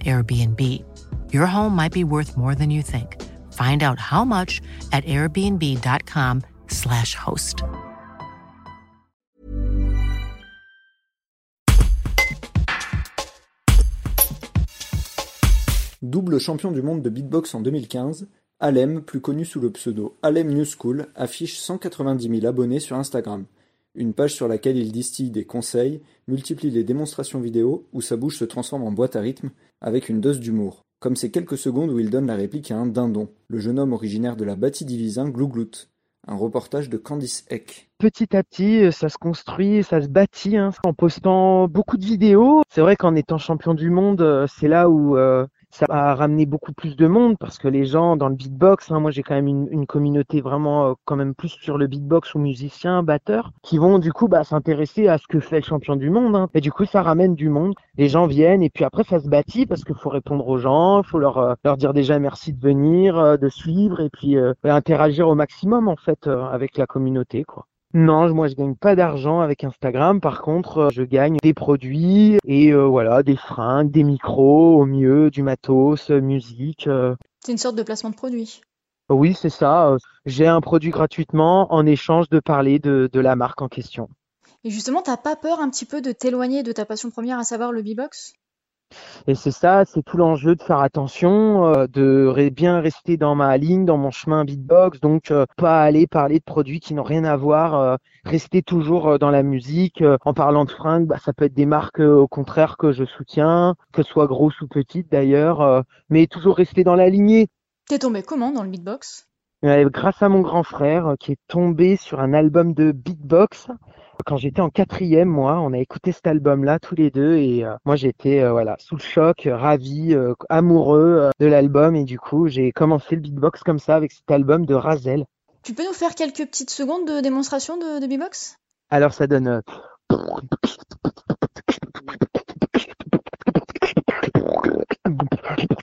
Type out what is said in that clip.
Airbnb. Your home might be worth more than you think. Find out how much at airbnb.com/slash host. Double champion du monde de beatbox en 2015, Alem, plus connu sous le pseudo Alem New School, affiche 190 000 abonnés sur Instagram. Une page sur laquelle il distille des conseils, multiplie les démonstrations vidéo où sa bouche se transforme en boîte à rythme avec une dose d'humour. Comme ces quelques secondes où il donne la réplique à un dindon, le jeune homme originaire de la bâtie divisin Glouglout. Un reportage de Candice Eck. Petit à petit, ça se construit, ça se bâtit hein, en postant beaucoup de vidéos. C'est vrai qu'en étant champion du monde, c'est là où euh, ça a ramené beaucoup plus de monde parce que les gens dans le beatbox, hein, moi j'ai quand même une, une communauté vraiment euh, quand même plus sur le beatbox ou musiciens, batteurs, qui vont du coup bah, s'intéresser à ce que fait le champion du monde. Hein. Et du coup ça ramène du monde. Les gens viennent et puis après ça se bâtit parce qu'il faut répondre aux gens, il faut leur euh, leur dire déjà merci de venir, euh, de suivre et puis interagir au maximum en fait avec la communauté quoi. Non, moi je gagne pas d'argent avec Instagram. Par contre, euh, je gagne des produits et euh, voilà, des fringues, des micros, au mieux, du matos, euh, musique. C'est une sorte de placement de produit. Oui, c'est ça. J'ai un produit gratuitement en échange de parler de, de la marque en question. Et justement, t'as pas peur un petit peu de t'éloigner de ta passion première, à savoir le b-box? Et c'est ça, c'est tout l'enjeu de faire attention, euh, de bien rester dans ma ligne, dans mon chemin beatbox, donc euh, pas aller parler de produits qui n'ont rien à voir, euh, rester toujours dans la musique. en parlant de fringues, bah, ça peut être des marques au contraire que je soutiens, que ce soit grosses ou petites d'ailleurs, mais toujours rester dans la lignée. T'es tombé comment dans le beatbox? Grâce à mon grand frère qui est tombé sur un album de beatbox quand j'étais en quatrième, moi, on a écouté cet album-là tous les deux et euh, moi j'étais euh, voilà sous le choc, ravi, euh, amoureux de l'album et du coup j'ai commencé le beatbox comme ça avec cet album de Razel. Tu peux nous faire quelques petites secondes de démonstration de, de beatbox? Alors ça donne.